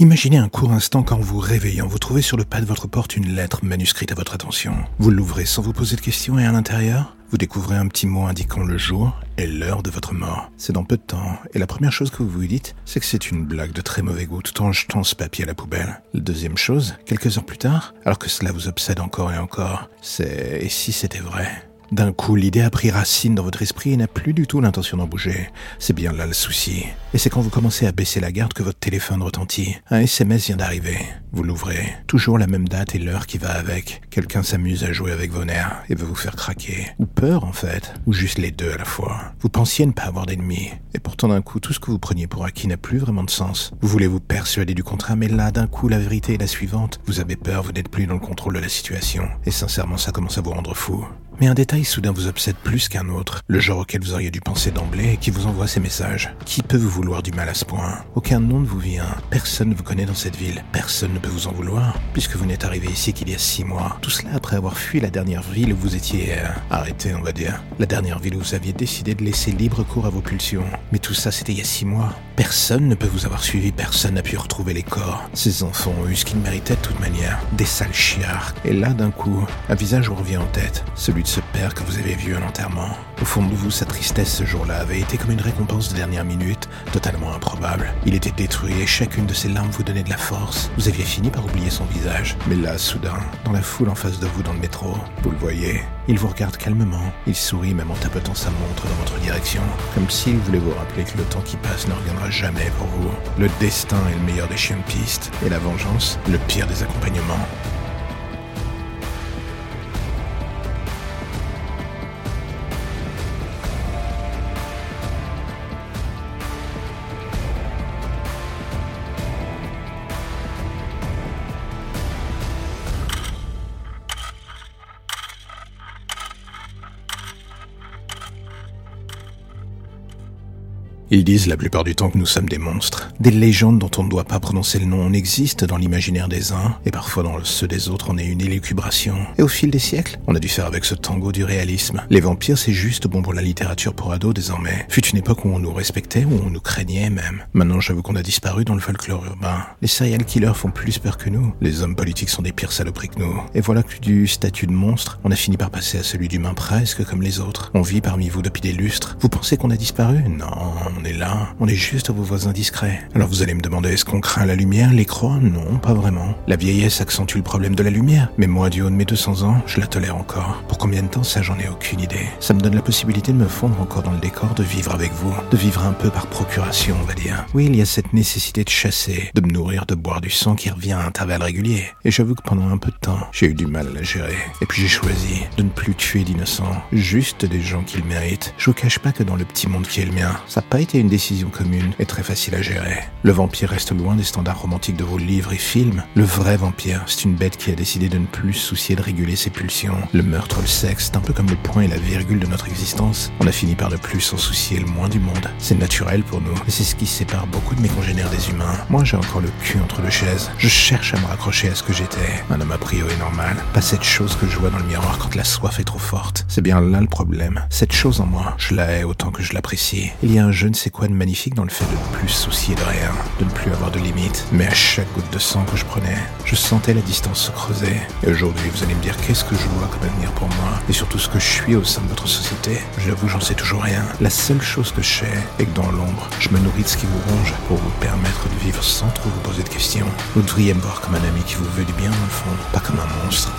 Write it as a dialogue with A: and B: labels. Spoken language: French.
A: Imaginez un court instant qu'en vous réveillant, vous trouvez sur le pas de votre porte une lettre manuscrite à votre attention. Vous l'ouvrez sans vous poser de questions et à l'intérieur, vous découvrez un petit mot indiquant le jour et l'heure de votre mort. C'est dans peu de temps, et la première chose que vous vous dites, c'est que c'est une blague de très mauvais goût tout en jetant ce papier à la poubelle. Deuxième chose, quelques heures plus tard, alors que cela vous obsède encore et encore, c'est et si c'était vrai? D'un coup, l'idée a pris racine dans votre esprit et n'a plus du tout l'intention d'en bouger. C'est bien là le souci. Et c'est quand vous commencez à baisser la garde que votre téléphone retentit. Un SMS vient d'arriver. Vous l'ouvrez. Toujours la même date et l'heure qui va avec. Quelqu'un s'amuse à jouer avec vos nerfs et veut vous faire craquer. Ou peur en fait. Ou juste les deux à la fois. Vous pensiez ne pas avoir d'ennemis. Et pourtant d'un coup, tout ce que vous preniez pour acquis n'a plus vraiment de sens. Vous voulez vous persuader du contraire, mais là d'un coup, la vérité est la suivante. Vous avez peur, vous n'êtes plus dans le contrôle de la situation. Et sincèrement, ça commence à vous rendre fou. Mais un détail soudain vous obsède plus qu'un autre, le genre auquel vous auriez dû penser d'emblée et qui vous envoie ces messages. Qui peut vous vouloir du mal à ce point? Aucun nom ne vous vient, personne ne vous connaît dans cette ville, personne ne peut vous en vouloir, puisque vous n'êtes arrivé ici qu'il y a six mois. Tout cela après avoir fui la dernière ville où vous étiez euh, arrêté, on va dire. La dernière ville où vous aviez décidé de laisser libre cours à vos pulsions. Mais tout ça, c'était il y a six mois. Personne ne peut vous avoir suivi, personne n'a pu retrouver les corps. Ces enfants ont eu ce qu'ils méritaient de toute manière, des sales chiards. Et là, d'un coup, un visage vous revient en tête, celui de ce père que vous avez vu à l'enterrement. Au fond de vous, sa tristesse ce jour-là avait été comme une récompense de dernière minute, totalement improbable. Il était détruit et chacune de ses larmes vous donnait de la force. Vous aviez fini par oublier son visage. Mais là, soudain, dans la foule en face de vous dans le métro, vous le voyez. Il vous regarde calmement. Il sourit même en tapotant sa montre dans votre direction, comme s'il voulait vous rappeler que le temps qui passe ne reviendra jamais pour vous. Le destin est le meilleur des chiens de piste, et la vengeance, le pire des accompagnements. Ils disent la plupart du temps que nous sommes des monstres. Des légendes dont on ne doit pas prononcer le nom On existe dans l'imaginaire des uns, et parfois dans ceux des autres on est une élucubration. Et au fil des siècles, on a dû faire avec ce tango du réalisme. Les vampires c'est juste bon pour la littérature pour ados désormais. Fut une époque où on nous respectait, où on nous craignait même. Maintenant j'avoue qu'on a disparu dans le folklore urbain. Les serial killers font plus peur que nous. Les hommes politiques sont des pires saloperies que nous. Et voilà que du statut de monstre, on a fini par passer à celui d'humain presque comme les autres. On vit parmi vous depuis des lustres. Vous pensez qu'on a disparu? Non, on est là, on est juste vos voisins discrets. Alors vous allez me demander, est-ce qu'on craint la lumière, les croix? Non, pas vraiment. La vieillesse accentue le problème de la lumière, mais moi, du haut de mes 200 ans, je la tolère encore. Pour combien de temps, ça, j'en ai aucune idée. Ça me donne la possibilité de me fondre encore dans le décor, de vivre avec vous, de vivre un peu par procuration, on va dire. Oui, il y a cette nécessité de chasser, de me nourrir, de boire du sang qui revient à intervalles réguliers. Et j'avoue que pendant un peu de temps, j'ai eu du mal à la gérer. Et puis j'ai choisi de ne plus tuer d'innocents, juste des gens qui le méritent. Je vous cache pas que dans le petit monde qui est le mien, ça n'a pas été une décision commune est très facile à gérer. Le vampire reste loin des standards romantiques de vos livres et films. Le vrai vampire, c'est une bête qui a décidé de ne plus soucier de réguler ses pulsions. Le meurtre, le sexe, c'est un peu comme le point et la virgule de notre existence. On a fini par ne plus s'en soucier le moins du monde. C'est naturel pour nous, et c'est ce qui sépare beaucoup de mes congénères des humains. Moi, j'ai encore le cul entre deux chaises. Je cherche à me raccrocher à ce que j'étais. Un homme a priori normal. Pas cette chose que je vois dans le miroir quand la soif est trop forte. C'est bien là le problème. Cette chose en moi, je la hais autant que je l'apprécie. Il y a un je ne sais quoi de magnifique dans le fait de ne plus soucier de rien, de ne plus avoir de limites? Mais à chaque goutte de sang que je prenais, je sentais la distance se creuser. Et aujourd'hui, vous allez me dire qu'est-ce que je vois comme avenir pour moi, et surtout ce que je suis au sein de votre société. J'avoue, j'en sais toujours rien. La seule chose que je sais est que dans l'ombre, je me nourris de ce qui vous ronge pour vous permettre de vivre sans trop vous poser de questions. Vous devriez me voir comme un ami qui vous veut du bien, dans le fond, pas comme un monstre.